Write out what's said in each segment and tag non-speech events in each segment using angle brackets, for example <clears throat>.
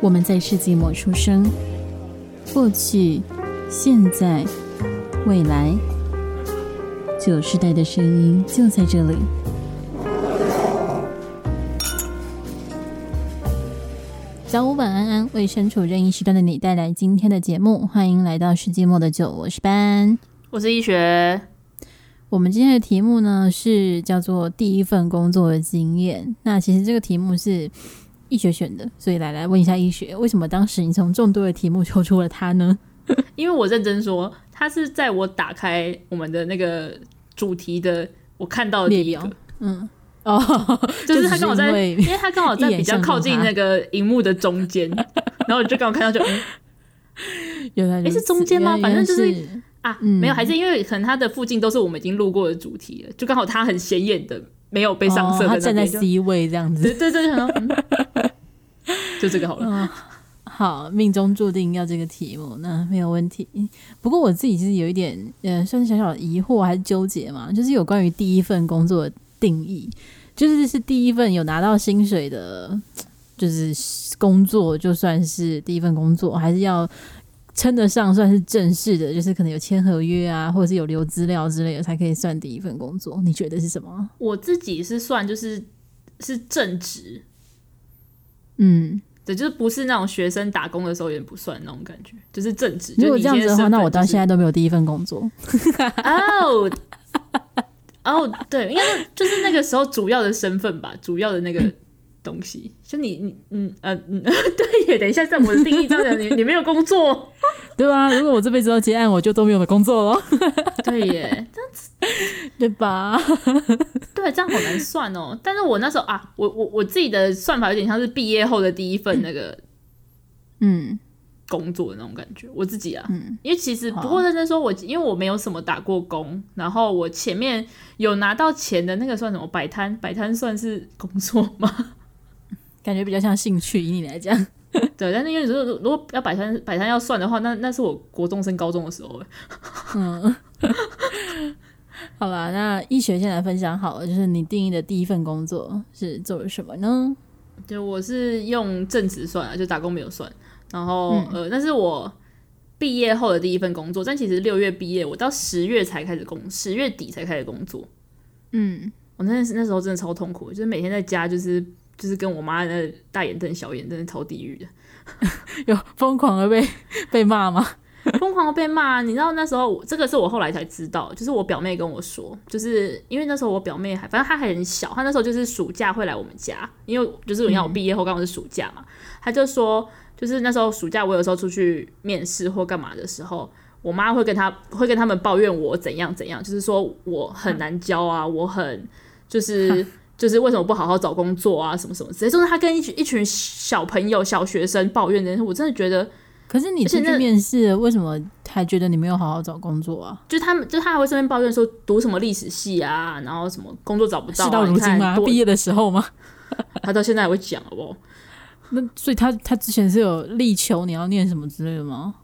我们在世纪末出生，过去、现在、未来，九世代的声音就在这里。早午晚安安，为身处任意时段的你带来今天的节目。欢迎来到世纪末的九，我是班，我是医学。我们今天的题目呢是叫做第一份工作的经验。那其实这个题目是。医学选的，所以来来问一下医学，为什么当时你从众多的题目抽出了他呢？<laughs> 因为我认真说，他是在我打开我们的那个主题的，我看到的第一个，嗯，哦，<laughs> 就是他刚好在，因为他刚好在比较靠近那个荧幕的中间，然后我就刚好看到就，嗯，<laughs> 原来诶是中间吗？反正就是啊，嗯、没有，还是因为可能它的附近都是我们已经路过的主题了，就刚好它很显眼的。没有被上色，他站在 C 位这样子，对对对，<laughs> 就这个好了。嗯，好，命中注定要这个题目，那没有问题。不过我自己其实有一点，呃，算是小小的疑惑还是纠结嘛，就是有关于第一份工作的定义，就是是第一份有拿到薪水的，就是工作，就算是第一份工作，还是要。称得上算是正式的，就是可能有签合约啊，或者是有留资料之类的，才可以算第一份工作。你觉得是什么？我自己是算就是是正职，嗯，对，就是不是那种学生打工的时候也不算那种感觉，就是正职。如果这样子的话，那我到现在都没有第一份工作。哦，哦，对，应该就是那个时候主要的身份吧，主要的那个。东西，就你你嗯呃嗯，<laughs> 对耶，等一下，在我的定义中的你你没有工作，<laughs> 对吧？如果我这辈子都接案，我就都没有工作了。<laughs> 对耶，这样子对吧？对，这样好难算哦。但是我那时候啊，我我我自己的算法有点像是毕业后的第一份那个嗯工作的那种感觉。我自己啊，嗯，因为其实不过认真说，我因为我没有什么打过工，然后我前面有拿到钱的那个算什么摆摊？摆摊算是工作吗？感觉比较像兴趣，以你来讲，<laughs> 对。但是因为如果如果要摆摊摆摊要算的话，那那是我国中升高中的时候。<laughs> 嗯，<laughs> 好吧，那医学先来分享好了，就是你定义的第一份工作是做了什么呢？就我是用正职算啊，就打工没有算。然后、嗯、呃，那是我毕业后的第一份工作，但其实六月毕业，我到十月才开始工，十月底才开始工作。嗯，我那那时候真的超痛苦，就是每天在家就是。就是跟我妈那大眼瞪小眼，真的超地狱的，<laughs> 有疯狂的被被骂吗？<laughs> 疯狂的被骂，你知道那时候，这个是我后来才知道，就是我表妹跟我说，就是因为那时候我表妹还，反正她还很小，她那时候就是暑假会来我们家，因为就是你看我毕业后刚好是暑假嘛，她、嗯、就说，就是那时候暑假我有时候出去面试或干嘛的时候，我妈会跟她会跟他们抱怨我怎样怎样，就是说我很难教啊，我很就是。就是为什么不好好找工作啊？什么什么之类，就是他跟一群一群小朋友、小学生抱怨的，我真的觉得。可是你出去面试，为什么还觉得你没有好好找工作啊？就他们，就他还会顺便抱怨说读什么历史系啊，然后什么工作找不到、啊。事到如今吗？毕业的时候吗？<laughs> 他到现在还会讲，好不好？那所以他他之前是有力求你要念什么之类的吗？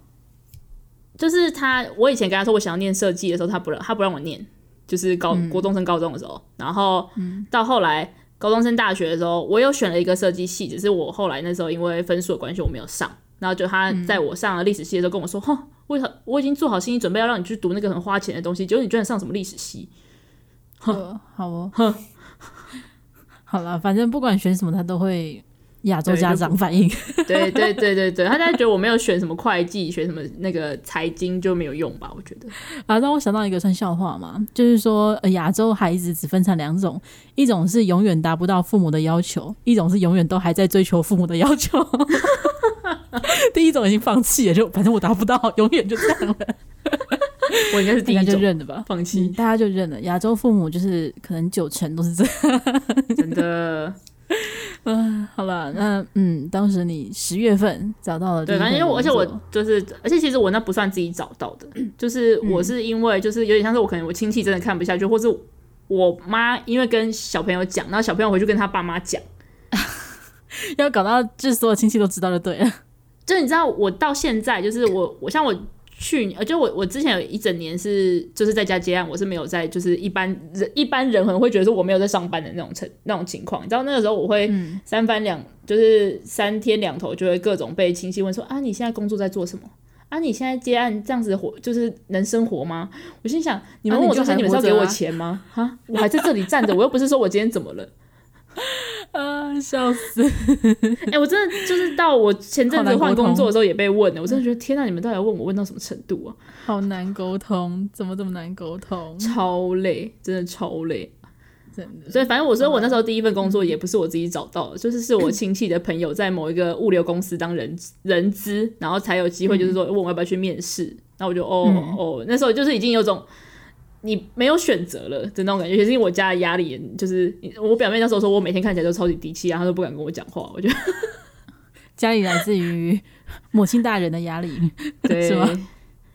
就是他，我以前跟他说我想要念设计的时候，他不让他不让我念。就是高国中升高中的时候，嗯、然后到后来高中升大学的时候，我又选了一个设计系，只是我后来那时候因为分数的关系我没有上。然后就他在我上了历史系的时候跟我说：“哼、嗯，为何我已经做好心理准备要让你去读那个很花钱的东西，结果你居然上什么历史系？”哼，<laughs> 好哦，哼，<laughs> 好了，反正不管选什么，他都会。亚洲家长反应，<laughs> 对对对对对，他觉得我没有选什么会计，选什么那个财经就没有用吧？我觉得 <laughs> 啊，让我想到一个算笑话嘛，就是说亚洲孩子只分成两种，一种是永远达不到父母的要求，一种是永远都还在追求父母的要求。<laughs> 第一种已经放弃了，就反正我达不到，永远就这样了。我应该是第一种就认了吧，放弃、嗯，大家就认了。亚洲父母就是可能九成都是这样，真的。嗯，<laughs> 好了，那嗯，当时你十月份找到了，对，反正因为我，而且我就是，而且其实我那不算自己找到的，<laughs> 就是我是因为就是有点像是我可能我亲戚真的看不下去，或是我妈因为跟小朋友讲，然后小朋友回去跟他爸妈讲，<laughs> 要搞到就是所有亲戚都知道就对了。就你知道，我到现在就是我，我像我去年，就我我之前有一整年是就是在家接案，我是没有在就是一般人一般人可能会觉得说我没有在上班的那种情那种情况。你知道那个时候我会三番两、嗯、就是三天两头就会各种被亲戚问说啊，你现在工作在做什么？啊，你现在接案这样子活就是能生活吗？我心想你们问我这些，啊、你，你们是要给我钱吗？哈、啊，我还在这里站着，我又不是说我今天怎么了。啊，笑死！<laughs> 哎、欸，我真的就是到我前阵子换工作的时候也被问了，我真的觉得天呐，你们到底要问我问到什么程度啊？<laughs> 好难沟通，怎么这么难沟通？超累，真的超累，真的。所以反正我说我那时候第一份工作也不是我自己找到的，嗯、就是是我亲戚的朋友在某一个物流公司当人人资，然后才有机会就是说问我要不要去面试，那、嗯、我就哦、嗯、哦，那时候就是已经有种。你没有选择了的那种感觉，也是因为我家的压力，就是 <laughs> 我表妹那时候说我每天看起来都超级低气压，她都不敢跟我讲话。我觉得 <laughs> 家里来自于 <laughs> 母亲大人的压力，对，是吗？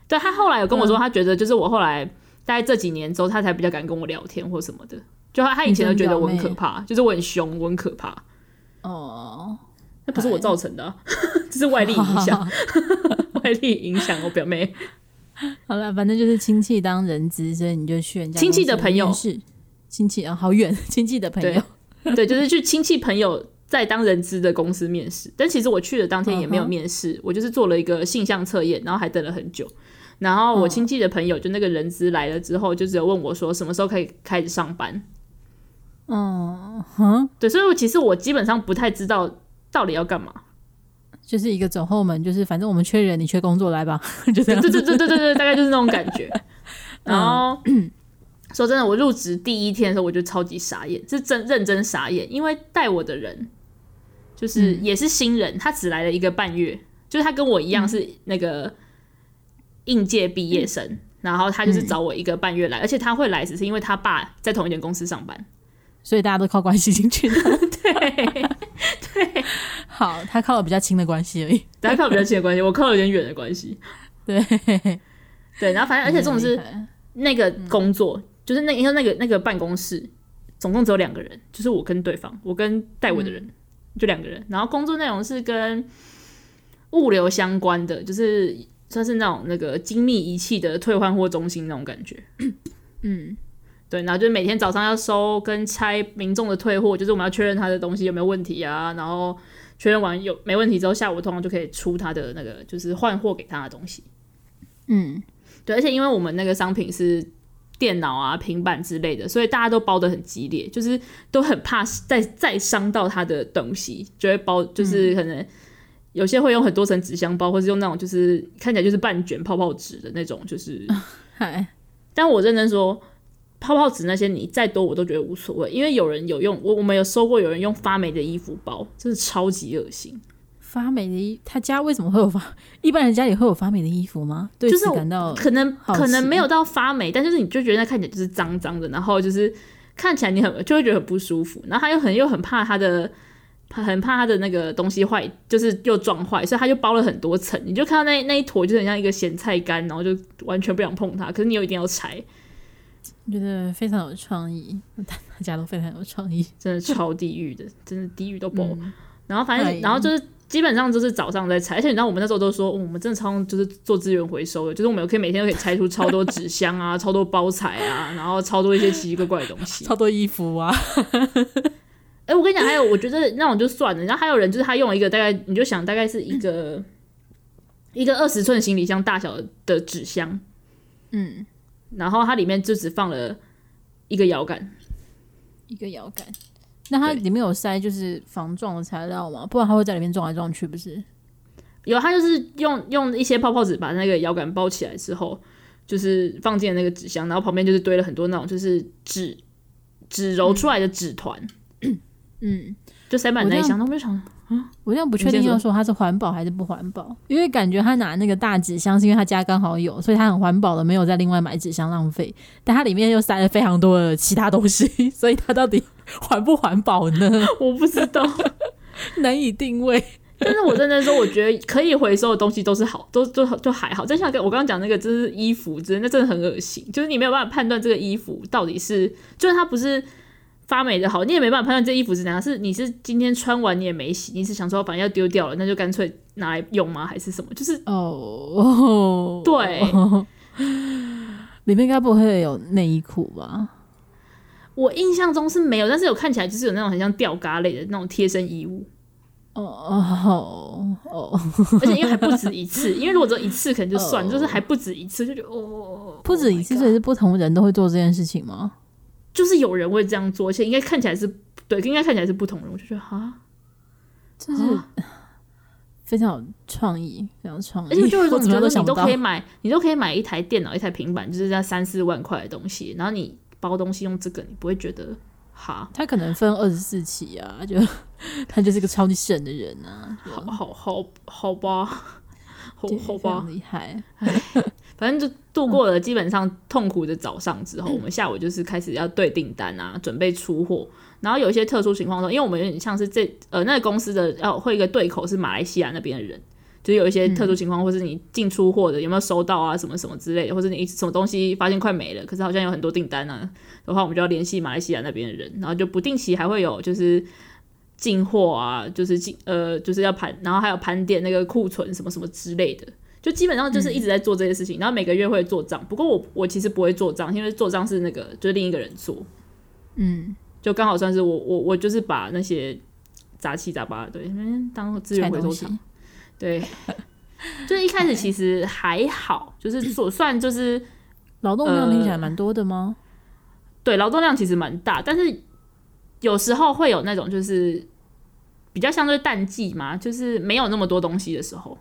对，她后来有跟我说，她觉得就是我后来大概这几年之后，她才比较敢跟我聊天或什么的。就她她以前都觉得我很可怕，就是我很凶，我很可怕。哦，那不是我造成的，这是外力影响，外力影响我表妹。<laughs> 好了，反正就是亲戚当人资，所以你就去人家亲戚的朋友是亲戚啊，好远 <laughs> 亲戚的朋友，对，对就是去亲戚朋友在当人资的公司面试。但其实我去的当天也没有面试，uh huh. 我就是做了一个性向测验，然后还等了很久。然后我亲戚的朋友就那个人资来了之后，就只有问我说什么时候可以开始上班。嗯哼、uh，huh. 对，所以我其实我基本上不太知道到底要干嘛。就是一个走后门，就是反正我们缺人，你缺工作来吧，<laughs> 就这样。对对对对对对，大概就是那种感觉。<laughs> <laughs> 然后、嗯、说真的，我入职第一天的时候，我就超级傻眼，是真认真傻眼，因为带我的人就是也是新人，嗯、他只来了一个半月，就是他跟我一样是那个应届毕业生，嗯、然后他就是找我一个半月来，而且他会来只是因为他爸在同一间公司上班，所以大家都靠关系进去的。对。对，好，他靠了比较亲的关系而已，<laughs> 他靠比较亲的关系，我靠了有点远的关系。<laughs> 对，对，然后反正而且这种是那个工作，嗯、就是那因为那个那个办公室总共只有两个人，就是我跟对方，我跟带我的人、嗯、就两个人。然后工作内容是跟物流相关的，就是算是那种那个精密仪器的退换货中心那种感觉。<coughs> 嗯。对，然后就是每天早上要收跟拆民众的退货，就是我们要确认他的东西有没有问题啊，然后确认完有没问题之后，下午通常就可以出他的那个就是换货给他的东西。嗯，对，而且因为我们那个商品是电脑啊、平板之类的，所以大家都包的很激烈，就是都很怕再再伤到他的东西，就会包，就是可能有些会用很多层纸箱包，或是用那种就是看起来就是半卷泡泡纸的那种，就是。<laughs> 嗨，但我认真说。泡泡纸那些你再多我都觉得无所谓，因为有人有用，我我们有收过有人用发霉的衣服包，真的超级恶心。发霉的衣，他家为什么会有发？一般人家里会有发霉的衣服吗？对，就是感到可能可能没有到发霉，但就是你就觉得那看起来就是脏脏的，然后就是看起来你很就会觉得很不舒服，然后他又很又很怕他的，很怕他的那个东西坏，就是又撞坏，所以他就包了很多层，你就看到那那一坨就很像一个咸菜干，然后就完全不想碰它，可是你又一定要拆。我觉得非常有创意，<laughs> 大家都非常有创意，真的超地狱的，真的地狱都爆。嗯、然后反正，哎、然后就是基本上就是早上在拆，而且你知道我们那时候都说，哦、我们真的超就是做资源回收的，就是我们可以每天都可以拆出超多纸箱啊，<laughs> 超多包材啊，然后超多一些奇奇怪怪的东西，<laughs> 超多衣服啊。哎、欸，我跟你讲，还有我觉得那种就算了，然后还有人就是他用了一个大概，你就想大概是一个、嗯、一个二十寸行李箱大小的纸箱，嗯。然后它里面就只放了一个摇杆，一个摇杆。那它里面有塞就是防撞的材料吗？不然它会在里面撞来撞去，不是？有，它就是用用一些泡泡纸把那个摇杆包起来之后，就是放进了那个纸箱，然后旁边就是堆了很多那种就是纸纸揉出来的纸团，嗯，嗯就塞满那一箱。那我就想。嗯，我现在不确定要说它是环保还是不环保，因为感觉他拿那个大纸箱是因为他家刚好有，所以他很环保的，没有再另外买纸箱浪费。但它里面又塞了非常多的其他东西，<laughs> 所以它到底环不环保呢？我不知道，<laughs> 难以定位。但是我真的说，我觉得可以回收的东西都是好，都都就还好。就像我刚刚讲那个，就是衣服，真的那真的很恶心，就是你没有办法判断这个衣服到底是，就是它不是。发霉的好，你也没办法判断这衣服是怎样，是你是今天穿完你也没洗，你是想说反正要丢掉了，那就干脆拿来用吗？还是什么？就是哦，对，<laughs> 里面应该不会有内衣裤吧？我印象中是没有，但是有看起来就是有那种很像吊嘎类的那种贴身衣物。哦哦哦，而且因为还不止一次，<laughs> 因为如果只有一次可能就算，oh. 就是还不止一次，就觉得哦，不止一次，所以是不同人都会做这件事情吗？就是有人会这样做，而且应该看起来是对，应该看起来是不同人，我就觉得哈，就是非常有创意，非常创意。而且就有一种 <laughs> 觉得你都可以买，你都可以买一台电脑、一台平板，就是在三四万块的东西，然后你包东西用这个，你不会觉得哈？他可能分二十四期啊，<laughs> 就他就是个超级省的人啊，<laughs> 好好好好吧，好好吧，厉害。反正就度过了基本上痛苦的早上之后，嗯、我们下午就是开始要对订单啊，准备出货。然后有一些特殊情况说，因为我们有点像是这呃那个公司的要会一个对口是马来西亚那边的人，就是有一些特殊情况，或是你进出货的有没有收到啊，什么什么之类的，或者你什么东西发现快没了，可是好像有很多订单啊的话，我们就要联系马来西亚那边的人，然后就不定期还会有就是进货啊，就是进呃就是要盘，然后还有盘点那个库存什么什么之类的。就基本上就是一直在做这些事情，嗯、然后每个月会做账。不过我我其实不会做账，因为做账是那个就是另一个人做。嗯，就刚好算是我我我就是把那些杂七杂八的对，当资源回收厂。对，<laughs> 就是一开始其实还好，就是所算就是劳动量听起来蛮多的吗？呃、对，劳动量其实蛮大，但是有时候会有那种就是比较相对淡季嘛，就是没有那么多东西的时候。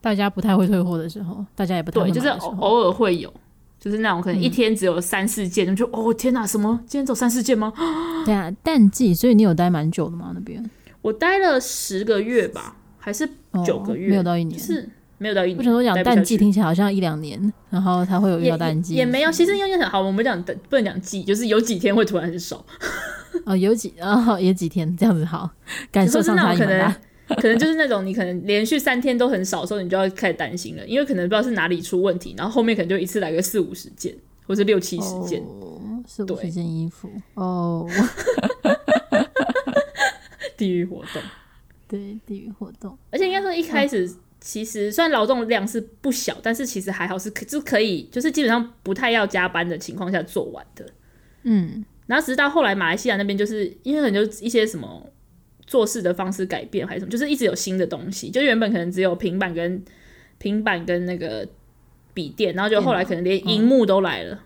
大家不太会退货的时候，大家也不太会对，就是偶尔会有，就是那种可能一天只有三四件，嗯、就哦天哪，什么今天走三四件吗？<gasps> 对啊，淡季，所以你有待蛮久的吗？那边我待了十个月吧，还是九个月？哦、没有到一年，是没有到一年。为什么讲淡季听起来好像一两年，然后它会有遇到淡季？也没有，其实因为很好，我们讲不能讲季，就是有几天会突然很少。哦，有几哦，有几天这样子好，感受上差异很大。可能就是那种你可能连续三天都很少的时候，你就要开始担心了，因为可能不知道是哪里出问题，然后后面可能就一次来个四五十件，或是六七十件，四五十件衣服哦。<laughs> 地狱活动，<laughs> 对，地狱活动。而且应该说一开始其实虽然劳动量是不小，但是其实还好是可就可以，就是基本上不太要加班的情况下做完的。嗯，然后直到后来马来西亚那边就是因为可能就一些什么。做事的方式改变还是什么，就是一直有新的东西。就原本可能只有平板跟平板跟那个笔电，然后就后来可能连荧幕都来了。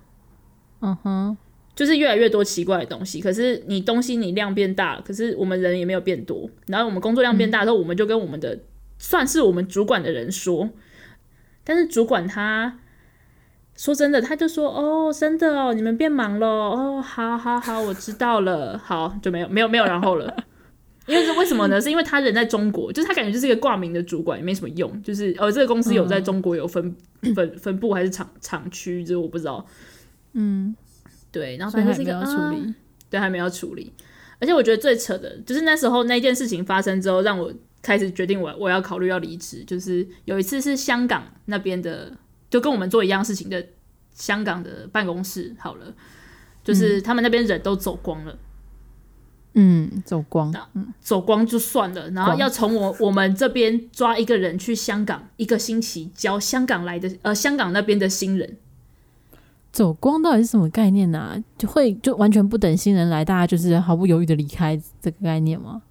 嗯哼，就是越来越多奇怪的东西。可是你东西你量变大了，可是我们人也没有变多。然后我们工作量变大之后，我们就跟我们的算是我们主管的人说，但是主管他说真的，他就说哦，真的哦，你们变忙了哦，好好好，我知道了，好，就没有没有没有然后了。因为是为什么呢？是因为他人在中国，就是他感觉就是一个挂名的主管，也没什么用。就是呃，这个公司有在中国有分、嗯、分分部还是厂厂区，这我不知道。嗯，对，然后反正是一个要处理，啊、对，还没有处理。而且我觉得最扯的就是那时候那件事情发生之后，让我开始决定我我要考虑要离职。就是有一次是香港那边的，就跟我们做一样事情的香港的办公室，好了，就是他们那边人都走光了。嗯，走光，嗯，走光就算了，然后要从我我们这边抓一个人去香港一个星期教香港来的呃香港那边的新人，走光到底是什么概念呢？啊？就会就完全不等新人来，大家就是毫不犹豫的离开这个概念吗？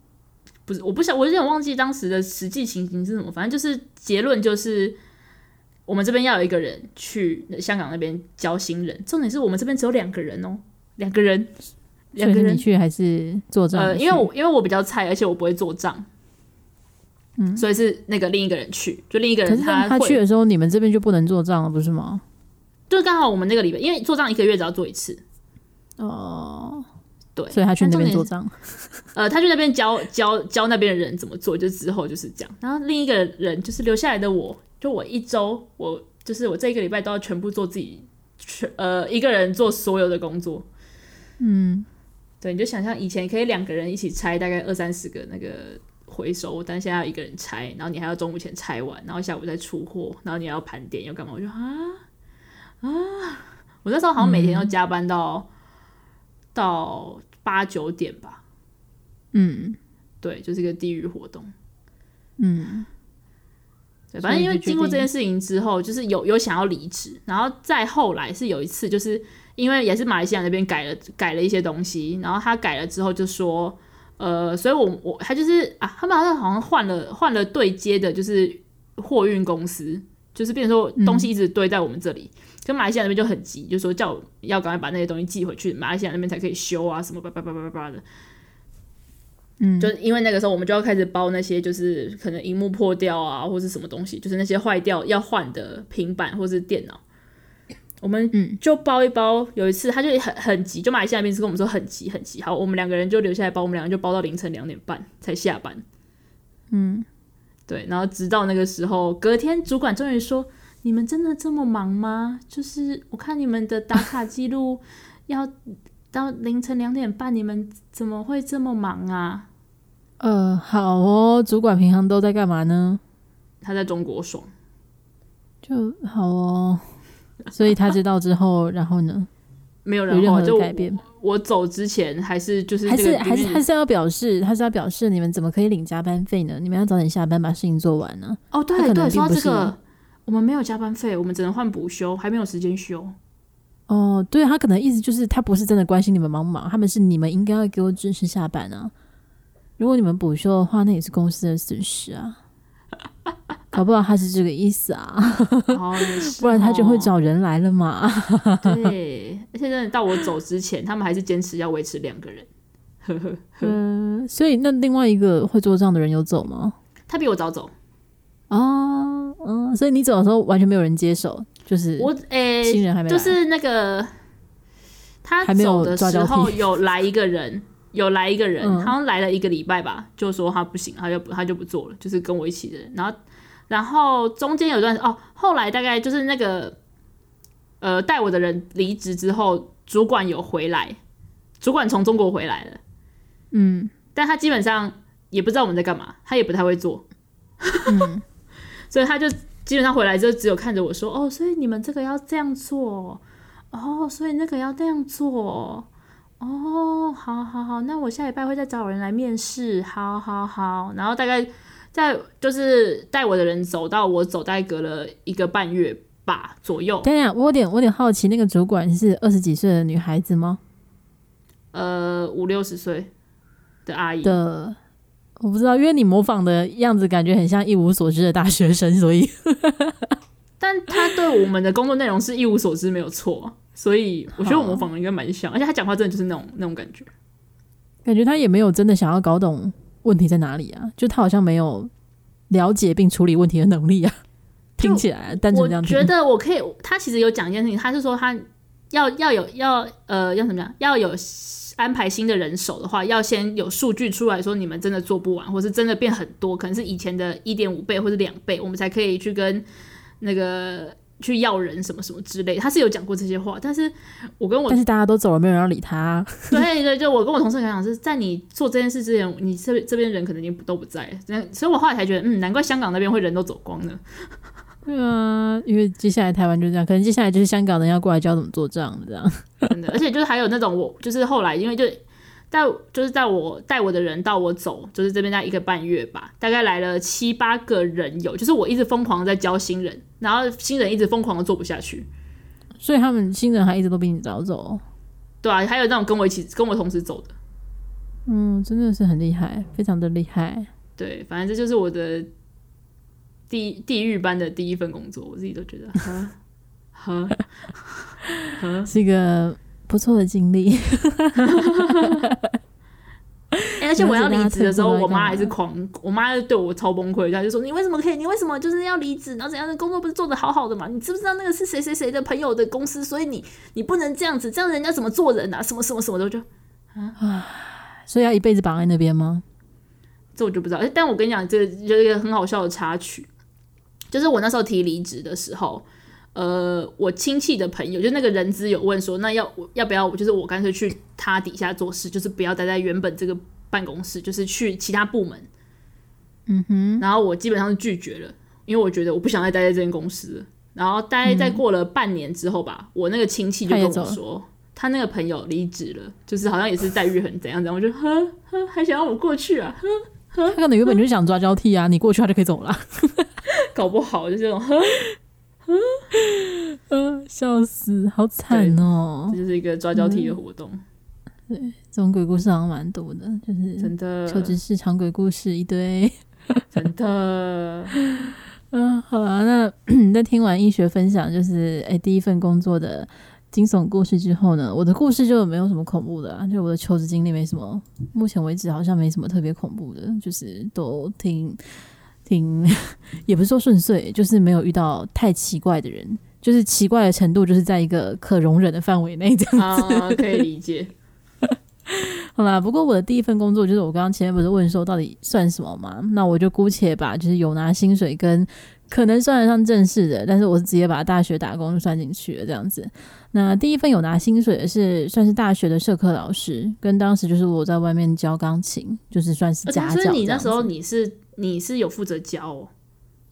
不是，我不想，我有点忘记当时的实际情形是什么，反正就是结论就是我们这边要有一个人去香港那边教新人，重点是我们这边只有两个人哦，两个人。两个人去还是做账？呃，因为我因为我比较菜，而且我不会做账，嗯，所以是那个另一个人去，就另一个人他他去的时候，你们这边就不能做账了，不是吗？就刚好我们那个礼拜，因为做账一个月只要做一次。哦，对，所以他去那边做账。呃，他去那边教教教那边的人怎么做，就之后就是这样。然后另一个人就是留下来的我，就我一周，我就是我这一个礼拜都要全部做自己，全呃一个人做所有的工作，嗯。对，你就想象以前可以两个人一起拆大概二三十个那个回收，但现在要一个人拆，然后你还要中午前拆完，然后下午再出货，然后你还要盘点，要干嘛？我就啊啊！我那时候好像每天要加班到、嗯、到八九点吧。嗯，对，就是一个地狱活动。嗯，对，反正因为经过这件事情之后，就是有有想要离职，然后再后来是有一次，就是因为也是马来西亚那边改了改了一些东西，然后他改了之后就说，呃，所以我我他就是啊，他们好像好像换了换了对接的，就是货运公司，就是变成说东西一直堆在我们这里，跟、嗯、马来西亚那边就很急，就说叫我要赶快把那些东西寄回去，马来西亚那边才可以修啊，什么叭叭叭叭叭的。嗯，就因为那个时候，我们就要开始包那些，就是可能荧幕破掉啊，或是什么东西，就是那些坏掉要换的平板或是电脑，我们就包一包。有一次他就很很急，就马来西亚那边是跟我们说很急很急，好，我们两个人就留下来包，我们两个人就包到凌晨两点半才下班。嗯，对，然后直到那个时候，隔天主管终于说：“你们真的这么忙吗？就是我看你们的打卡记录 <laughs> 要到凌晨两点半，你们怎么会这么忙啊？”呃，好哦，主管平常都在干嘛呢？他在中国爽，就好哦。<laughs> 所以他知道之后，然后呢？没有任何改变。我走之前还是就是还是还是还是要表示，还是要表示，你们怎么可以领加班费呢？你们要早点下班把事情做完呢？哦，对对，说到这个，我们没有加班费，我们只能换补休，还没有时间休。哦，对，他可能意思就是他不是真的关心你们忙不忙，他们是你们应该要给我准时下班啊。如果你们补休的话，那也是公司的损失啊。搞不好他是这个意思啊，哦、不然他就会找人来了嘛。对，而且真的到我走之前，他们还是坚持要维持两个人。<laughs> 嗯，所以那另外一个会做账的人有走吗？他比我早走。哦，嗯，所以你走的时候完全没有人接手，就是我新人还没来，就是那个他走的时候有来一个人。<laughs> 有来一个人，好像来了一个礼拜吧，嗯、就说他不行，他就不他就不做了，就是跟我一起的人。然后，然后中间有段哦，后来大概就是那个呃带我的人离职之后，主管有回来，主管从中国回来了，嗯，但他基本上也不知道我们在干嘛，他也不太会做，嗯，<laughs> 所以他就基本上回来就只有看着我说，哦，所以你们这个要这样做，哦，所以那个要这样做。哦，好好好，那我下礼拜会再找人来面试，好好好，然后大概在就是带我的人走到我走，大概隔了一个半月吧左右。等等，我有点我有点好奇，那个主管是二十几岁的女孩子吗？呃，五六十岁的阿姨的，我不知道，因为你模仿的样子感觉很像一无所知的大学生，所以 <laughs> <laughs> 但他对我们的工作内容是一无所知，没有错。所以我觉得我模仿的应该蛮像，而且他讲话真的就是那种那种感觉，感觉他也没有真的想要搞懂问题在哪里啊，就他好像没有了解并处理问题的能力啊，听起来单纯这样。我觉得我可以，他其实有讲一件事情，他是说他要要有要呃要怎么样，要有安排新的人手的话，要先有数据出来说你们真的做不完，或是真的变很多，可能是以前的一点五倍或者两倍，我们才可以去跟那个。去要人什么什么之类，他是有讲过这些话，但是我跟我但是大家都走了，没有人要理他啊。对对，就我跟我同事讲讲是在你做这件事之前，你这这边人可能已经都不在，所以我后来才觉得，嗯，难怪香港那边会人都走光了。对啊，因为接下来台湾就这样，可能接下来就是香港人要过来教怎么做账这样。真的，而且就是还有那种我就是后来因为就。带就是带我带我的人到我走，就是这边待一个半月吧，大概来了七八个人有，就是我一直疯狂在教新人，然后新人一直疯狂的做不下去，所以他们新人还一直都比你早走，对啊，还有那种跟我一起跟我同时走的，嗯，真的是很厉害，非常的厉害，对，反正这就是我的地地狱般的第一份工作，我自己都觉得，呵呵呵，<laughs> 是一个。不错的经历、欸，<laughs> 而且我要离职的时候，我妈还是狂，我妈就对我超崩溃，她就说：“你为什么可以？你为什么就是要离职？然后怎样的工作不是做的好好的嘛？你知不知道那个是谁谁谁的朋友的公司？所以你你不能这样子，这样人家怎么做人啊？什么什么什么的，就啊，所以要一辈子绑在那边吗？这我就不知道。但我跟你讲，这个有一个很好笑的插曲，就是我那时候提离职的时候。呃，我亲戚的朋友，就那个人资有问说，那要要不要我，就是我干脆去他底下做事，就是不要待在原本这个办公室，就是去其他部门。嗯哼，然后我基本上是拒绝了，因为我觉得我不想再待在这间公司。然后待在过了半年之后吧，嗯、我那个亲戚就跟我说，他那个朋友离职了，就是好像也是待遇很怎样怎样，我就呵呵，还想让我过去啊，呵呵，他可能原本就是想抓交替啊，你过去他就可以走了，<laughs> <laughs> 搞不好就这种嗯，<laughs> 笑死，好惨哦，这就是一个抓交替的活动。嗯对，这种鬼故事好像蛮多的，就是真的求职市场鬼故事一堆，<laughs> 真的。嗯，<laughs> 好啊，那 <clears throat> 在听完医学分享，就是哎、欸、第一份工作的惊悚故事之后呢，我的故事就没有什么恐怖的，啊，就我的求职经历没什么，目前为止好像没什么特别恐怖的，就是都挺挺，<laughs> 也不是说顺遂，就是没有遇到太奇怪的人，就是奇怪的程度就是在一个可容忍的范围内这样子，啊，可以理解。好啦，不过我的第一份工作就是我刚刚前面不是问说到底算什么嘛？那我就姑且把就是有拿薪水跟可能算得上正式的，但是我是直接把大学打工算进去了这样子。那第一份有拿薪水的是算是大学的社科老师，跟当时就是我在外面教钢琴，就是算是家教。所以你那时候你是你是有负责教哦？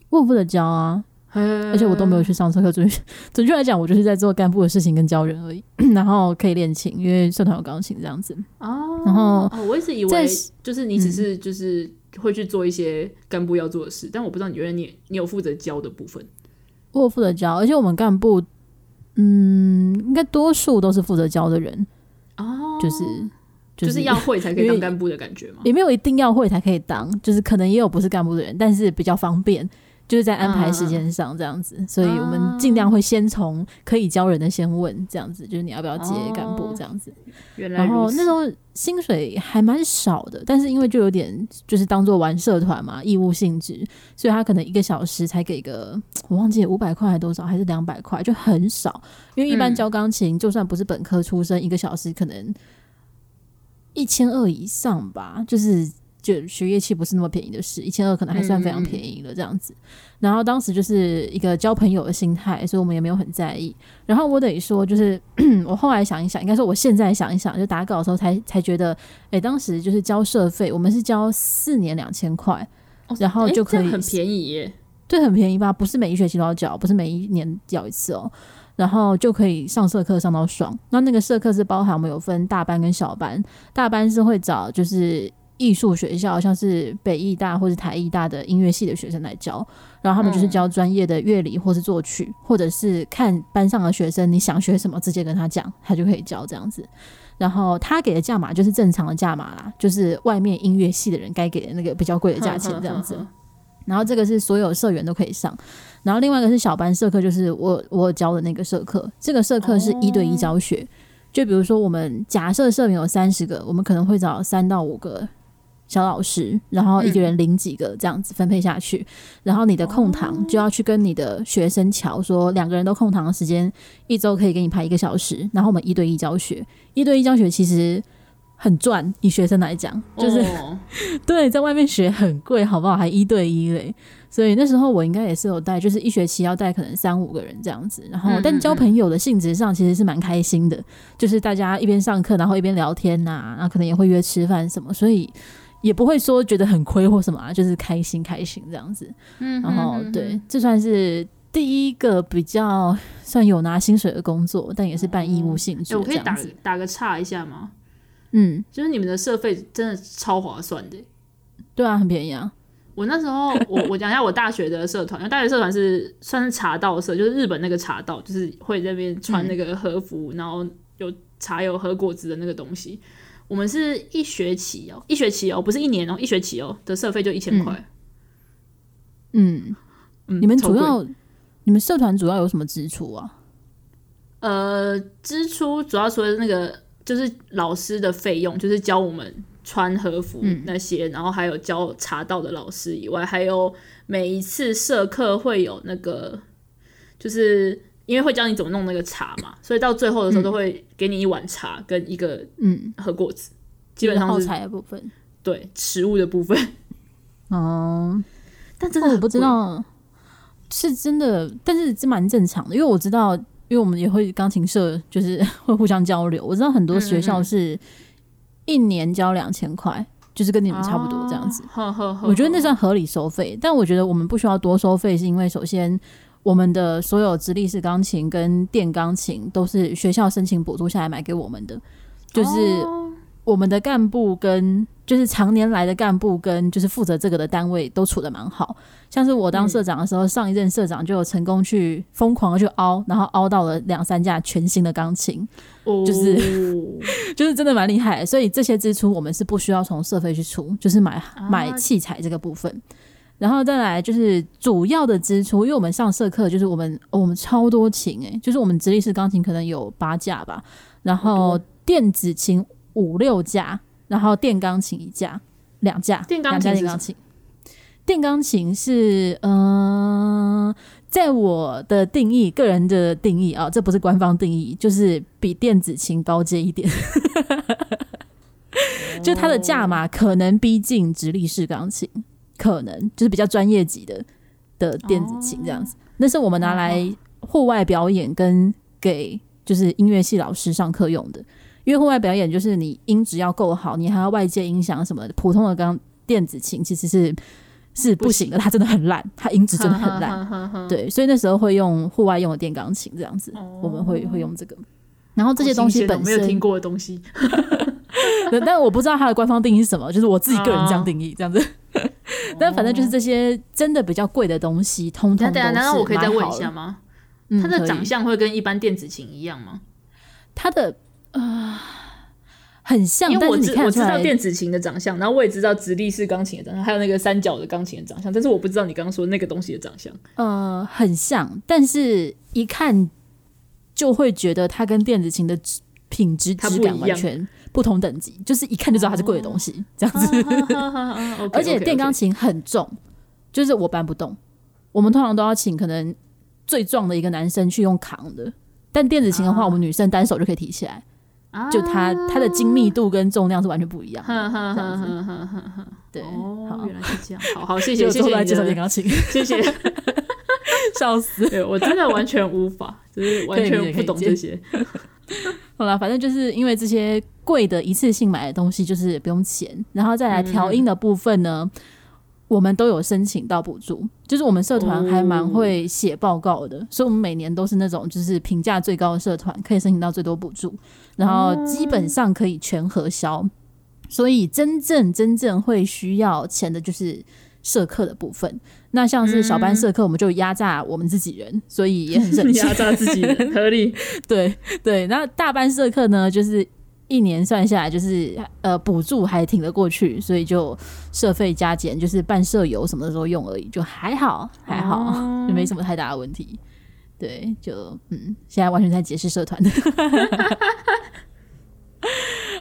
我有负责教啊。而且我都没有去上社课，准 <laughs> 准确来讲，我就是在做干部的事情跟教人而已。<clears throat> 然后可以练琴，因为社团有钢琴这样子。哦，然后哦，我一直以为就是你只是就是会去做一些干部要做的事，嗯、但我不知道你原来你你有负责教的部分。我有负责教，而且我们干部，嗯，应该多数都是负责教的人。哦，就是就是、就是要会才可以当干部的感觉吗？也没有一定要会才可以当，就是可能也有不是干部的人，但是比较方便。就是在安排时间上这样子，啊，所以我们尽量会先从可以教人的先问这样子，就是你要不要接干部这样子。哦，原来如此。然后那时候薪水还蛮少的，但是因为就有点就是当做玩社团嘛，义务性质，所以他可能一个小时才给个我忘记五百块还是多少，还是两百块，就很少。因为一般教钢琴，就算不是本科出身，嗯，一个小时可能一千二以上吧，就是。就学乐器不是那么便宜的事，一千二可能还算非常便宜了这样子。嗯嗯，然后当时就是一个交朋友的心态，所以我们也没有很在意。然后我等于说，就是 <clears throat> 我后来想一想，应该说我现在想一想，就打稿的时候才才觉得，哎、欸，当时就是交社费，我们是交四年两千块，然后就可以、欸、很便宜耶，对，很便宜吧？不是每一学期都要交，不是每一年交一次哦，然后就可以上社课上到爽。那那个社课是包含我们有分大班跟小班，大班是会找就是。艺术学校像是北艺大或者台艺大的音乐系的学生来教，然后他们就是教专业的乐理或是作曲，或者是看班上的学生你想学什么，直接跟他讲，他就可以教这样子。然后他给的价码就是正常的价码啦，就是外面音乐系的人该给的那个比较贵的价钱这样子。然后这个是所有社员都可以上，然后另外一个是小班社课，就是我我教的那个社课，这个社课是一对一教学，就比如说我们假设社员有三十个，我们可能会找三到五个。小老师，然后一个人领几个这样子分配下去，嗯、然后你的空堂就要去跟你的学生瞧说，两个人都空堂的时间，一周可以给你排一个小时，然后我们一对一教学，一对一教学其实很赚，以学生来讲，就是、哦、<laughs> 对，在外面学很贵，好不好？还一对一嘞，所以那时候我应该也是有带，就是一学期要带可能三五个人这样子，然后但交朋友的性质上其实是蛮开心的，就是大家一边上课，然后一边聊天呐、啊，然后可能也会约吃饭什么，所以。也不会说觉得很亏或什么啊，就是开心开心这样子。嗯，然后对，这算是第一个比较算有拿薪水的工作，但也是办义务性质、嗯欸。我可以打打个岔一下吗？嗯，就是你们的社费真的超划算的。对啊，很便宜啊。我那时候我 <laughs> 我讲一下我大学的社团，大学社团是算是茶道社，就是日本那个茶道，就是会在那边穿那个和服、嗯，然后有茶有和果子的那个东西。我们是一学期哦，一学期哦，不是一年哦，一学期哦的社费就一千块。嗯，嗯，你们主要，你们社团主要有什么支出啊？呃，支出主要除了那个就是老师的费用，就是教我们穿和服那些，嗯，然后还有教茶道的老师以外，还有每一次社课会有那个就是。因为会教你怎么弄那个茶嘛，所以到最后的时候都会给你一碗茶跟一个嗯和果子，嗯、基本上是耗材的部分，对食物的部分。<laughs> 哦、嗯，但真的我不知道是真的，但是这蛮正常的，因为我知道，因为我们也会钢琴社，就是 <laughs> 会互相交流。我知道很多学校是一年交两千块，就是跟你们差不多这样子。哦、呵呵呵我觉得那算合理收费，但我觉得我们不需要多收费，是因为首先。我们的所有直立式钢琴跟电钢琴都是学校申请补助下来买给我们的，就是我们的干部跟就是常年来的干部跟就是负责这个的单位都处的蛮好，像是我当社长的时候，嗯、上一任社长就有成功去疯狂的去凹，然后凹到了两三架全新的钢琴，哦、就是就是真的蛮厉害，所以这些支出我们是不需要从社费去出，就是买买器材这个部分。啊然后再来就是主要的支出，因为我们上社课就是我们、哦、我们超多琴诶，就是我们直立式钢琴可能有八架吧，然后电子琴五六架，然后电钢琴一架，两架，两架电钢琴。电钢琴是嗯、呃，在我的定义，个人的定义啊、哦，这不是官方定义，就是比电子琴高阶一点，<laughs> 就它的价码可能逼近直立式钢琴。可能就是比较专业级的的电子琴这样子，那是我们拿来户外表演跟给就是音乐系老师上课用的。因为户外表演就是你音质要够好，你还要外界音响什么的。普通的钢电子琴其实是是不行的，它真的很烂，它音质真的很烂。<laughs> 对，所以那时候会用户外用的电钢琴这样子，我们会会用这个。然后这些东西本身没有听过的东西，<laughs> 但我不知道它的官方定义是什么，就是我自己个人这样定义这样子。<laughs> 但反正就是这些真的比较贵的东西，通通都是。难道我可以再问一下吗？它的长相会跟一般电子琴一样吗？它的呃很像，因为我知我知道电子琴的长相，然后我也知道直立式钢琴的长相，还有那个三角的钢琴的长相，但是我不知道你刚刚说那个东西的长相。呃，很像，但是一看就会觉得它跟电子琴的品质质感完全。不同等级，就是一看就知道它是贵的东西，这样子。<laughs> 而且电钢琴很重，就是我搬不动。我们通常都要请可能最壮的一个男生去用扛的，但电子琴的话，我们女生单手就可以提起来。就它它的精密度跟重量是完全不一样。对，好，原来是这样。好好，谢谢谢谢来介绍电钢琴，<laughs> 谢谢。<laughs> 笑死，对我真的完全无法，就是完全不懂这些。<laughs> 好了，反正就是因为这些贵的一次性买的东西就是不用钱，然后再来调音的部分呢，嗯、我们都有申请到补助，就是我们社团还蛮会写报告的，哦、所以我们每年都是那种就是评价最高的社团，可以申请到最多补助，然后基本上可以全核销，所以真正真正会需要钱的就是社课的部分。那像是小班社课，我们就压榨我们自己人，嗯、所以也很省钱。<laughs> 压榨自己人合理。<laughs> 对对，那大班社课呢，就是一年算下来，就是呃补助还挺得过去，所以就社费加减，就是办社游什么的时候用而已，就还好还好，哦、<laughs> 就没什么太大的问题。对，就嗯，现在完全在解释社团。<laughs>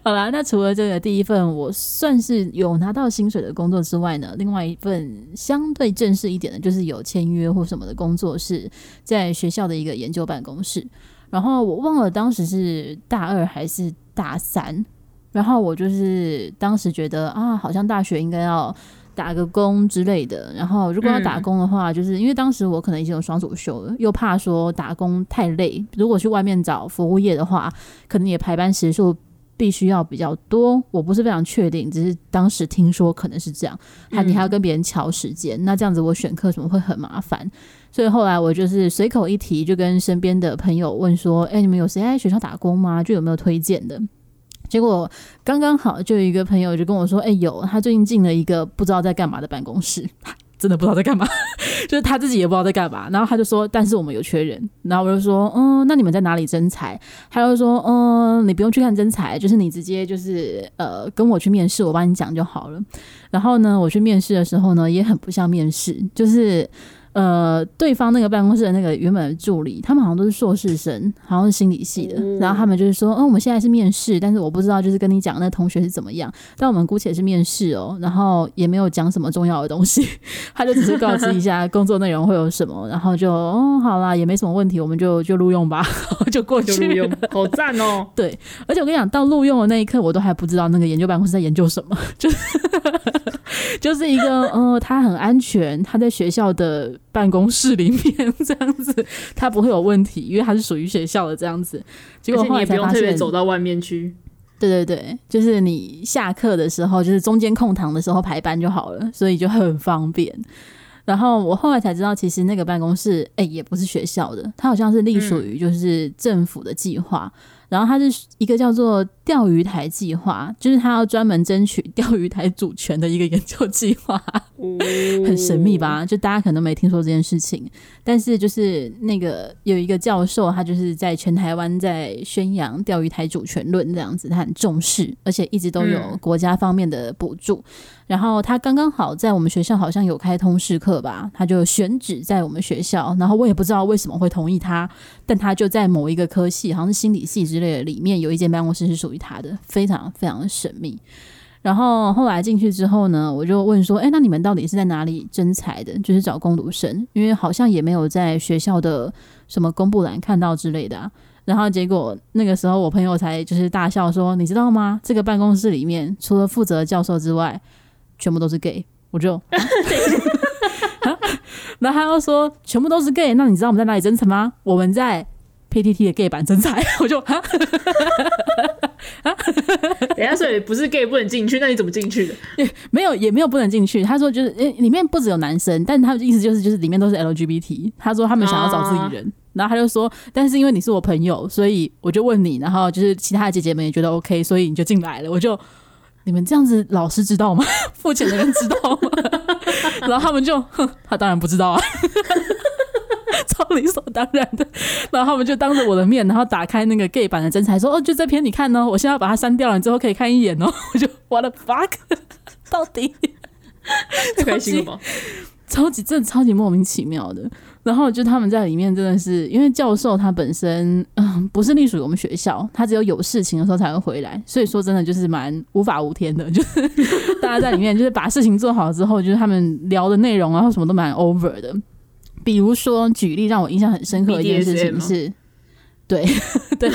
好啦，那除了这个第一份我算是有拿到薪水的工作之外呢，另外一份相对正式一点的，就是有签约或什么的工作，是在学校的一个研究办公室。然后我忘了当时是大二还是大三，然后我就是当时觉得啊，好像大学应该要打个工之类的。然后如果要打工的话，就是因为当时我可能已经有双主修了，又怕说打工太累，如果去外面找服务业的话，可能也排班时数。必须要比较多，我不是非常确定，只是当时听说可能是这样，还你还要跟别人瞧时间，那这样子我选课什么会很麻烦，所以后来我就是随口一提，就跟身边的朋友问说：“哎、你们有谁在学校打工吗？就有没有推荐的？”结果刚刚好就有一个朋友就跟我说：“哎、有，他最近进了一个不知道在干嘛的办公室。”真的不知道在干嘛，<laughs> 就是他自己也不知道在干嘛。然后他就说：“但是我们有缺人。”然后我就说：“嗯，那你们在哪里征才？”他就说：“嗯，你不用去看征才，就是你直接就是呃跟我去面试，我帮你讲就好了。”然后呢，我去面试的时候呢，也很不像面试，就是。呃，对方那个办公室的那个原本的助理，他们好像都是硕士生，好像是心理系的。嗯、然后他们就是说，嗯、哦，我们现在是面试，但是我不知道，就是跟你讲那同学是怎么样。但我们姑且是面试哦，然后也没有讲什么重要的东西，<laughs> 他就只是告知一下工作内容会有什么，<laughs> 然后就哦，好啦，也没什么问题，我们就就录用吧，<laughs> 就过去录用，好赞哦。对，而且我跟你讲，到录用的那一刻，我都还不知道那个研究办公室在研究什么，就是就是一个，呃，他很安全，他在学校的。办公室里面这样子，他不会有问题，因为他是属于学校的这样子。结果后来才发现，你也不用特别走到外面去。对对对，就是你下课的时候，就是中间空堂的时候排班就好了，所以就很方便。然后我后来才知道，其实那个办公室哎、欸，也不是学校的，它好像是隶属于就是政府的计划。嗯然后它是一个叫做钓鱼台计划，就是他要专门争取钓鱼台主权的一个研究计划，<laughs> 很神秘吧？就大家可能都没听说这件事情，但是就是那个有一个教授，他就是在全台湾在宣扬钓鱼台主权论这样子，他很重视，而且一直都有国家方面的补助。嗯然后他刚刚好在我们学校好像有开通识课吧，他就选址在我们学校。然后我也不知道为什么会同意他，但他就在某一个科系，好像是心理系之类，里面有一间办公室是属于他的，非常非常的神秘。然后后来进去之后呢，我就问说：“哎，那你们到底是在哪里征才的？就是找工读生，因为好像也没有在学校的什么公布栏看到之类的啊。”然后结果那个时候我朋友才就是大笑说：“你知道吗？这个办公室里面除了负责教授之外。”全部都是 gay，我就，<laughs> 然后他又说全部都是 gay，那你知道我们在哪里征才吗？我们在 PTT 的 gay 版真才，<laughs> 我就啊，等下所以不是 gay 不能进去，那你怎么进去的？没有也没有不能进去，他说就是里面不只有男生，但他的意思就是就是里面都是 LGBT，他说他们想要找自己人，啊、然后他就说，但是因为你是我朋友，所以我就问你，然后就是其他的姐姐们也觉得 OK，所以你就进来了，我就。你们这样子，老师知道吗？<laughs> 付钱的人知道吗？<laughs> 然后他们就，哼，他当然不知道啊，超理所当然的。<laughs> 然后他们就当着我的面，然后打开那个 gay 版的真才，说：“哦，就这篇你看呢，我现在要把它删掉了，你之后可以看一眼哦。<laughs> ”我就 What the fuck，<laughs> 到底开心吗？超级真的超级莫名其妙的。然后就他们在里面真的是，因为教授他本身嗯不是隶属于我们学校，他只有有事情的时候才会回来，所以说真的就是蛮无法无天的，就是大家在里面就是把事情做好之后，就是他们聊的内容然后什么都蛮 over 的。比如说举例让我印象很深刻的一件事情是，对 <laughs> 对，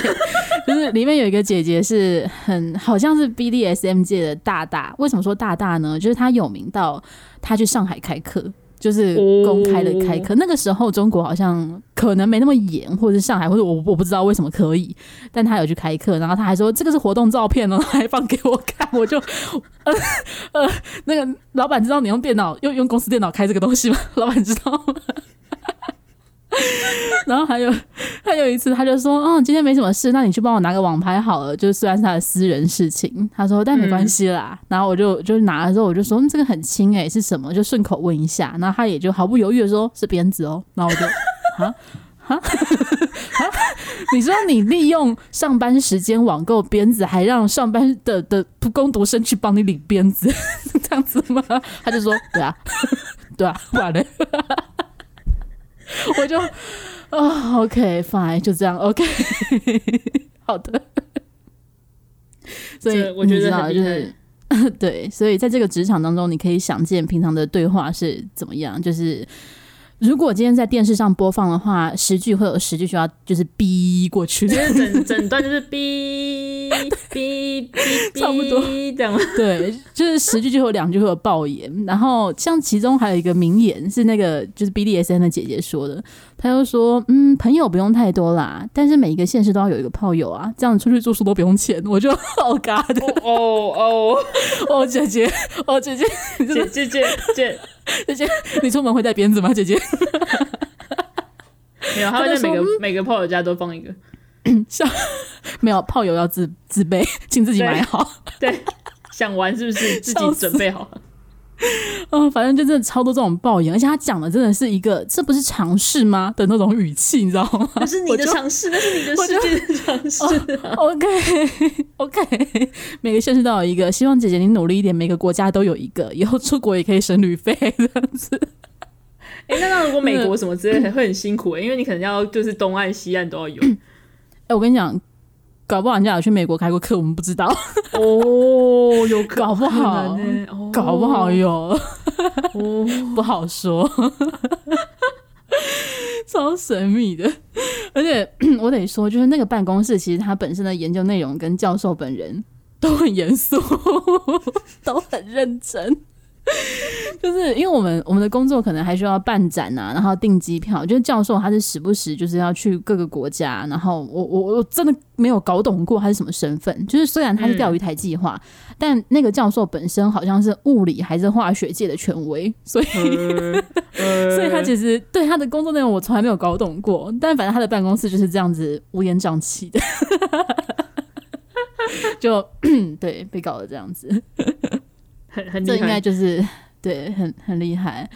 就是里面有一个姐姐是很好像是 BDSM 界的大大，为什么说大大呢？就是她有名到她去上海开课。就是公开的开课，那个时候中国好像可能没那么严，或者是上海，或者我我不知道为什么可以，但他有去开课，然后他还说这个是活动照片哦，还放给我看，我就 <laughs> 呃呃，那个老板知道你用电脑用用公司电脑开这个东西吗？<laughs> 老板知道吗？<laughs> 然后还有还有一次，他就说：“哦，今天没什么事，那你去帮我拿个网拍好了。”就虽然是他的私人事情，他说：“但没关系啦。嗯”然后我就就拿了之后，我就说：“嗯，这个很轻诶、欸，是什么？”就顺口问一下，然后他也就毫不犹豫的说：“是鞭子哦。”然后我就啊啊啊！你说你利用上班时间网购鞭子，还让上班的的工读生去帮你领鞭子，<laughs> 这样子吗？他就说：“对啊，<laughs> 对啊，不然呢？” <laughs> 我就啊、哦、OK fine 就这样 OK <laughs> 好的，所以我觉得就是 <laughs> 对，所以在这个职场当中，你可以想见平常的对话是怎么样，就是。如果今天在电视上播放的话，十句会有十句需要就是逼过去，就是整 <laughs> 整段就是逼 <laughs> 逼逼，差不多。这样。对，就是十句就会有两句会有爆言，然后像其中还有一个名言是那个就是 BDSN 的姐姐说的，她就说：“嗯，朋友不用太多啦，但是每一个县市都要有一个炮友啊，这样出去住宿都不用钱。”我就好尬的哦哦 <laughs> 哦，姐姐哦姐姐 <laughs> 姐姐姐 <laughs> 姐。姐姐，你出门会带鞭子吗？姐姐，没有，他会在每个每个炮友家都放一个。<coughs> 像没有炮友要自自备，请自己买好。对，对想玩是不是自己准备好？嗯，<laughs> 反正就真的超多这种抱怨，而且他讲的真的是一个，这不是尝试吗的那种语气，你知道吗？那是你的尝试，那是你的世界的尝试。<laughs> Oh, okay, <laughs> 每个县市都有一个，希望姐姐你努力一点，每个国家都有一个，以后出国也可以省旅费这样子。哎、欸，那那如果美国什么之类的会很辛苦因为你可能要就是东岸西岸都要有。哎、欸，我跟你讲。搞不好人家有去美国开过课，我们不知道哦。有 <laughs> 搞不好，搞不好有，哦、<laughs> 不好说，<laughs> 超神秘的。而且 <clears throat> 我得说，就是那个办公室，其实他本身的研究内容跟教授本人都很严肃，都很认真。<laughs> 就是因为我们我们的工作可能还需要办展啊，然后订机票。就是教授他是时不时就是要去各个国家，然后我我我真的没有搞懂过他是什么身份。就是虽然他是钓鱼台计划，嗯、但那个教授本身好像是物理还是化学界的权威，所以、嗯嗯、<laughs> 所以他其实对他的工作内容我从来没有搞懂过。但反正他的办公室就是这样子乌烟瘴气的，<laughs> 就 <clears throat> 对被搞得这样子。很很这应该就是对，很很厉害。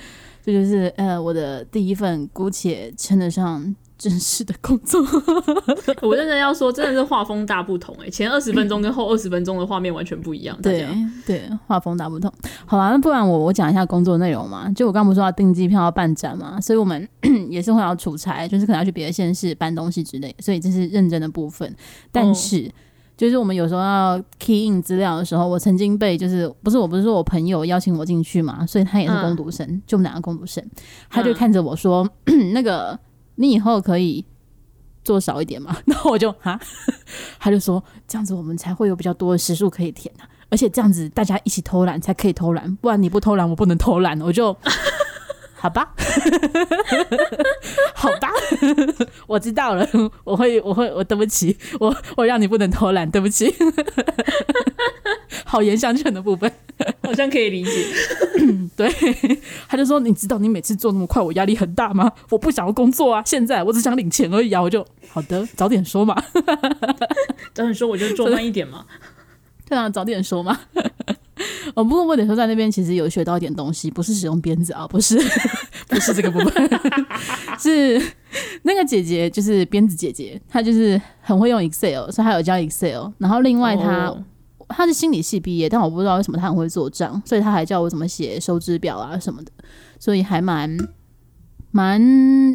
这就，是呃，我的第一份姑且称得上正式的工作。<laughs> 我认真要说，真的是画风大不同哎、欸，前二十分钟跟后二十分钟的画面完全不一样。对对，画风大不同。好啊，那不然我我讲一下工作内容嘛。就我刚不是说要订机票、要办展嘛，所以我们 <clears throat> 也是会要出差，就是可能要去别的县市搬东西之类，所以这是认真的部分。但是。哦就是我们有时候要 key in 资料的时候，我曾经被就是不是我不是说我朋友邀请我进去嘛，所以他也是工读生，嗯、就我们两个工读生，他就看着我说：“嗯、<clears throat> 那个你以后可以做少一点嘛。<laughs> ”然后我就哈，他就说：“这样子我们才会有比较多的时数可以填啊，而且这样子大家一起偷懒才可以偷懒，不然你不偷懒我不能偷懒。”我就。好吧，<laughs> 好吧，<laughs> 我知道了，我会，我会，我对不起，我我让你不能偷懒，对不起，<laughs> 好言相劝的部分好像可以理解。对，他就说，你知道你每次做那么快，我压力很大吗？我不想要工作啊，现在我只想领钱而已啊。我就好的，早点说嘛，早点说我就做慢一点嘛。对啊，早点说嘛。<laughs> 哦，不过我得说，在那边其实有学到一点东西，不是使用鞭子啊，不是，不是这个部分，<laughs> 是那个姐姐，就是鞭子姐姐，她就是很会用 Excel，所以她有教 Excel。然后另外她，她、oh. 是心理系毕业，但我不知道为什么她很会做账，所以她还教我怎么写收支表啊什么的，所以还蛮蛮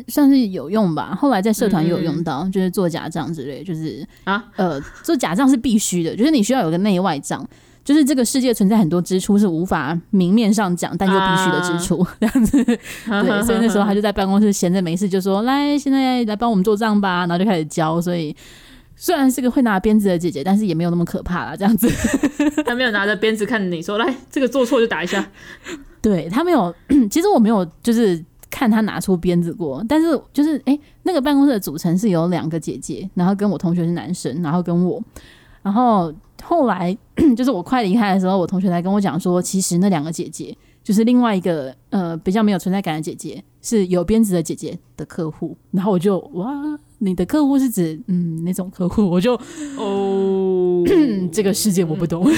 算是有用吧。后来在社团也有用到，就是做假账之类，就是啊呃，做假账是必须的，就是你需要有个内外账。就是这个世界存在很多支出是无法明面上讲，但又必须的支出，这样子。<laughs> 对，所以那时候他就在办公室闲着没事，就说：“来，现在来帮我们做账吧。”然后就开始教。所以虽然是个会拿鞭子的姐姐，但是也没有那么可怕啦。这样子。<laughs> 他没有拿着鞭子看着你说：“来，这个做错就打一下。”对，他没有。其实我没有，就是看他拿出鞭子过。但是就是，哎、欸，那个办公室的组成是有两个姐姐，然后跟我同学是男生，然后跟我，然后。后来 <clears throat> 就是我快离开的时候，我同学来跟我讲说，其实那两个姐姐就是另外一个呃比较没有存在感的姐姐，是有编制的姐姐的客户。然后我就哇，你的客户是指嗯那种客户？我就哦，<clears throat> 这个世界我不懂。<laughs>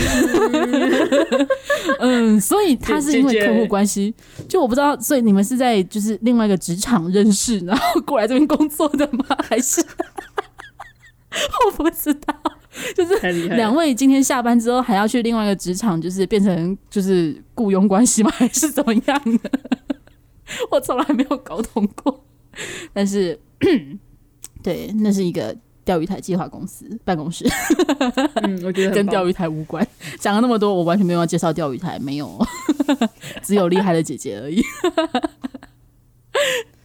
嗯，所以他是因为客户关系，就我不知道，所以你们是在就是另外一个职场认识，然后过来这边工作的吗？还是 <laughs> 我不知道。<laughs> 就是两位今天下班之后还要去另外一个职场，就是变成就是雇佣关系吗？还是怎么样的？<laughs> 我从来没有搞懂过。但是，<clears throat> 对，那是一个钓鱼台计划公司办公室。嗯，我觉得跟钓鱼台无关。讲了那么多，我完全没有要介绍钓鱼台，没有，<laughs> 只有厉害的姐姐而已。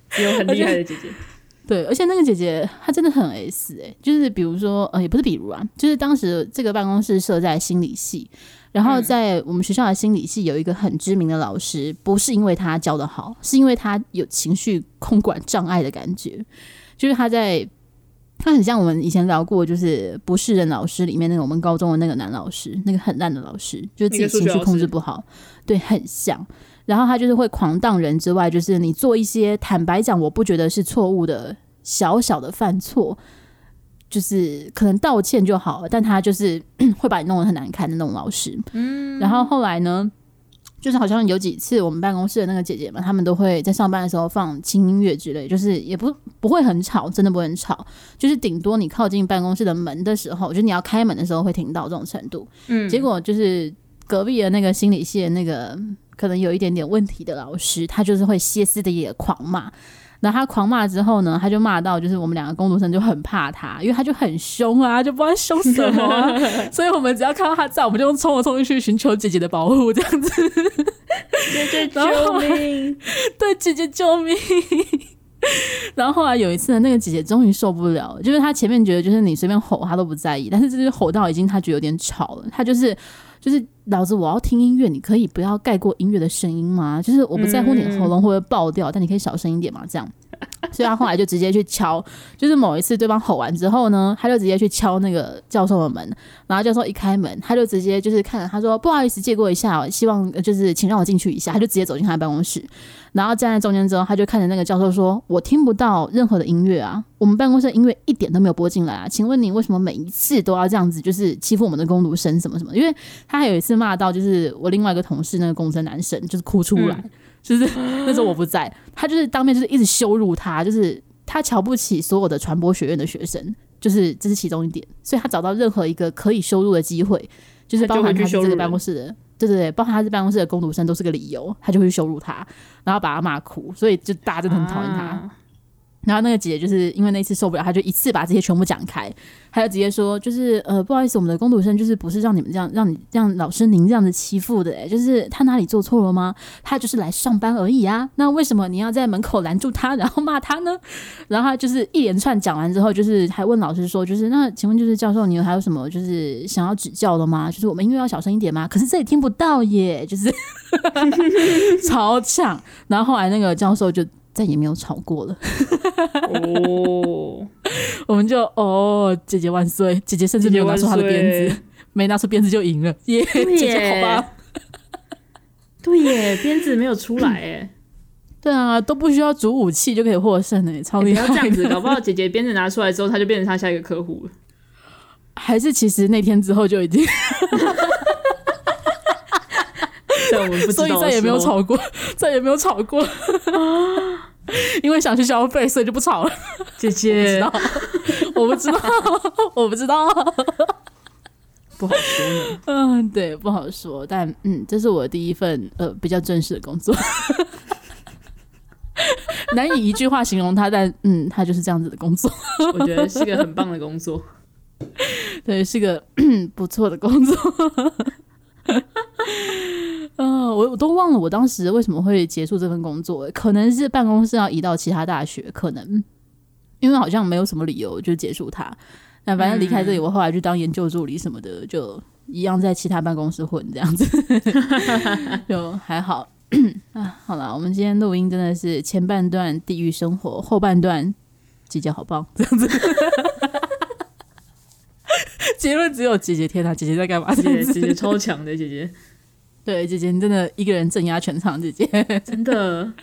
只有很厉害的姐姐。对，而且那个姐姐她真的很 S 哎、欸，就是比如说呃，也不是比如啊，就是当时这个办公室设在心理系，然后在我们学校的心理系有一个很知名的老师，不是因为他教的好，是因为他有情绪控管障碍的感觉，就是他在他很像我们以前聊过，就是不是人老师里面那个我们高中的那个男老师，那个很烂的老师，就是自己情绪控制不好，对，很像。然后他就是会狂荡人之外，就是你做一些坦白讲，我不觉得是错误的小小的犯错，就是可能道歉就好了，但他就是 <clears throat> 会把你弄得很难看的那种老师。嗯，然后后来呢，就是好像有几次我们办公室的那个姐姐们，他们都会在上班的时候放轻音乐之类，就是也不不会很吵，真的不会很吵，就是顶多你靠近办公室的门的时候，就是你要开门的时候会听到这种程度。嗯，结果就是隔壁的那个心理系的那个。可能有一点点问题的老师，他就是会歇斯底里的狂骂。然后他狂骂之后呢，他就骂到就是我们两个工读生就很怕他，因为他就很凶啊，就不知道凶什么啊。<laughs> 所以我们只要看到他在，我们就冲了冲进去寻求姐姐的保护，这样子。姐姐救命！对，姐姐救命！然后后来有一次呢，那个姐姐终于受不了了，就是她前面觉得就是你随便吼她都不在意，但是这是吼到已经她觉得有点吵了，她就是。就是老子我要听音乐，你可以不要盖过音乐的声音吗？就是我不在乎你的喉咙会不会爆掉，嗯、但你可以小声一点嘛，这样。所以他后来就直接去敲，就是某一次对方吼完之后呢，他就直接去敲那个教授的门，然后教授一开门，他就直接就是看了，他说不好意思借过一下，希望就是请让我进去一下，他就直接走进他的办公室，然后站在中间之后，他就看着那个教授说：“我听不到任何的音乐啊，我们办公室的音乐一点都没有播进来啊，请问你为什么每一次都要这样子，就是欺负我们的工读生什么什么？因为他还有一次骂到就是我另外一个同事那个工生男生，就是哭出来。”就是那时候我不在，他就是当面就是一直羞辱他，就是他瞧不起所有的传播学院的学生，就是这是其中一点，所以他找到任何一个可以羞辱的机会，就是包含他是这个办公室的，对对对，包含他是办公室的工读生都是个理由，他就会羞辱他，然后把他骂哭，所以就大家真的很讨厌他。啊然后那个姐姐就是因为那次受不了，她就一次把这些全部讲开，她就直接说，就是呃不好意思，我们的工读生就是不是让你们这样让你让老师您这样子欺负的，就是他哪里做错了吗？他就是来上班而已啊，那为什么你要在门口拦住他，然后骂他呢？<laughs> 然后他就是一连串讲完之后，就是还问老师说，就是那请问就是教授，你还有什么就是想要指教的吗？就是我们音乐要小声一点吗？可是这里听不到耶，就是 <laughs> 超呛。然后后来那个教授就。再也没有吵过了。哦，<laughs> 我们就哦，姐姐万岁！姐姐甚至没有拿出她的鞭子，<laughs> 没拿出鞭子就赢了。耶，姐姐好吧？<laughs> 对耶，鞭子没有出来哎。<clears throat> 对啊，都不需要主武器就可以获胜哎，超厉害！这样子，搞不好姐姐鞭子拿出来之后，她就变成她下一个客户了。还是其实那天之后就已经。所以 <laughs> 再也没有吵过，再也没有吵过。因为想去消费，所以就不吵了。姐姐，我不知道，我不知道，我不知道，不好说。嗯，对，不好说。但嗯，这是我第一份呃比较正式的工作，<laughs> 难以一句话形容它，但嗯，它就是这样子的工作。我觉得是个很棒的工作，<laughs> 对，是个 <clears throat> 不错的工作。嗯、<laughs> 呃，我我都忘了我当时为什么会结束这份工作，可能是办公室要移到其他大学，可能因为好像没有什么理由就结束它。那反正离开这里，我后来就当研究助理什么的，就一样在其他办公室混这样子，<laughs> 就还好 <coughs> 啊。好了，我们今天录音真的是前半段地狱生活，后半段姐姐好棒这样子。<laughs> <laughs> 结论只有姐姐，天哪，姐姐在干嘛？姐姐姐姐超强的姐姐。<laughs> 对，姐姐你真的一个人镇压全场，姐姐。真的。<laughs>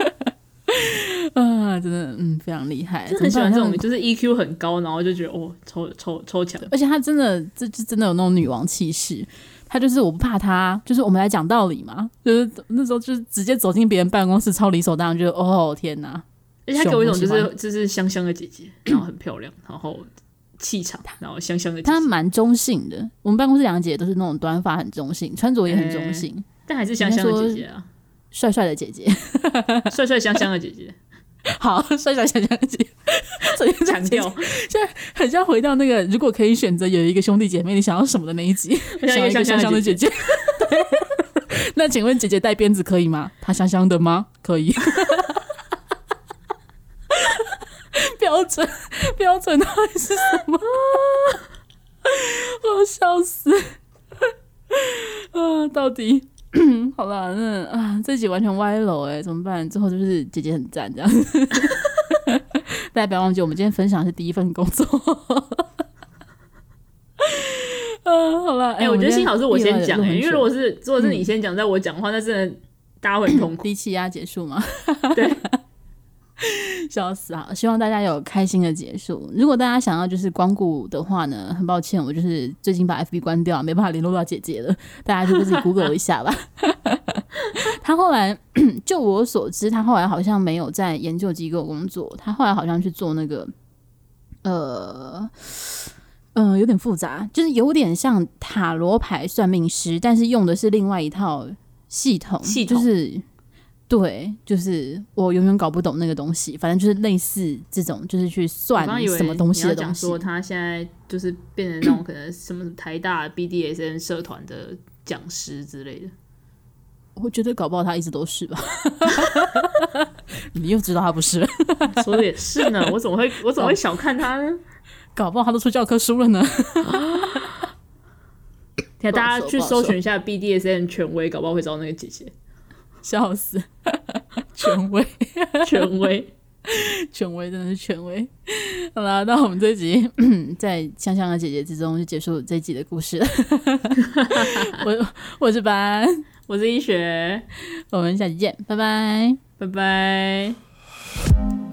啊，真的嗯，非常厉害，就很喜欢这种，就是 EQ 很高，然后就觉得哦，超超超强，而且她真的这就真的有那种女王气势，她就是我不怕她，就是我们来讲道理嘛，就是那时候就是直接走进别人办公室，超理所当然，就哦天哪，而且她给我一种就是就是香香的姐姐，然后很漂亮，然后。气场，然后香香的。她蛮中性的。我们办公室两个姐姐都是那种短发，很中性，穿着也很中性，欸、但还是香香的姐姐啊，帅帅的姐姐，<laughs> 帅帅香香的姐姐。<laughs> 好，帅帅香香的姐姐。所 <laughs> 以强调，现在很像回到那个，如果可以选择有一个兄弟姐妹，你想要什么的那一集？想要一个香香的姐姐。那请问姐姐带鞭子可以吗？她香香的吗？可以。标准 <laughs> 标准到底是什么？<laughs> 我笑死！<laughs> 啊，到底好了，那啊，这集完全歪楼哎，怎么办？之后就是姐姐很赞这样子。大家不要忘记，我们今天分享的是第一份工作。嗯，好了，哎、欸，我觉得幸好是我先讲哎，因为如果是如果是你先讲，在我讲的话，那真的大家会很痛苦。<coughs> 低气压结束吗？对。<laughs> 笑死啊！希望大家有开心的结束。如果大家想要就是光顾的话呢，很抱歉，我就是最近把 FB 关掉，没办法联络到姐姐了。大家就自己 Google 一下吧。<laughs> 他后来，<clears throat> 就我所知，他后来好像没有在研究机构工作，他后来好像去做那个，呃，嗯、呃，有点复杂，就是有点像塔罗牌算命师，但是用的是另外一套系统，系统就是。对，就是我永远搞不懂那个东西，反正就是类似这种，就是去算什么东西的东西。说他现在就是变成那种可能什么台大 BDSN 社团的讲师之类的。我觉得搞不好他一直都是吧。<laughs> 你又知道他不是？<laughs> 说的也是呢，我怎么会我怎么会小看他呢？<laughs> 搞不好他都出教科书了呢。给大家去搜寻一下 BDSN 权威，搞不好会找到那个姐姐。笑死，<laughs> 权威，权威，<laughs> 权威，真的是权威。好啦，那我们这集 <clears throat> 在香香的姐姐之中就结束这集的故事了。<laughs> 我我是班，我是医学，我们下期见，拜拜，拜拜。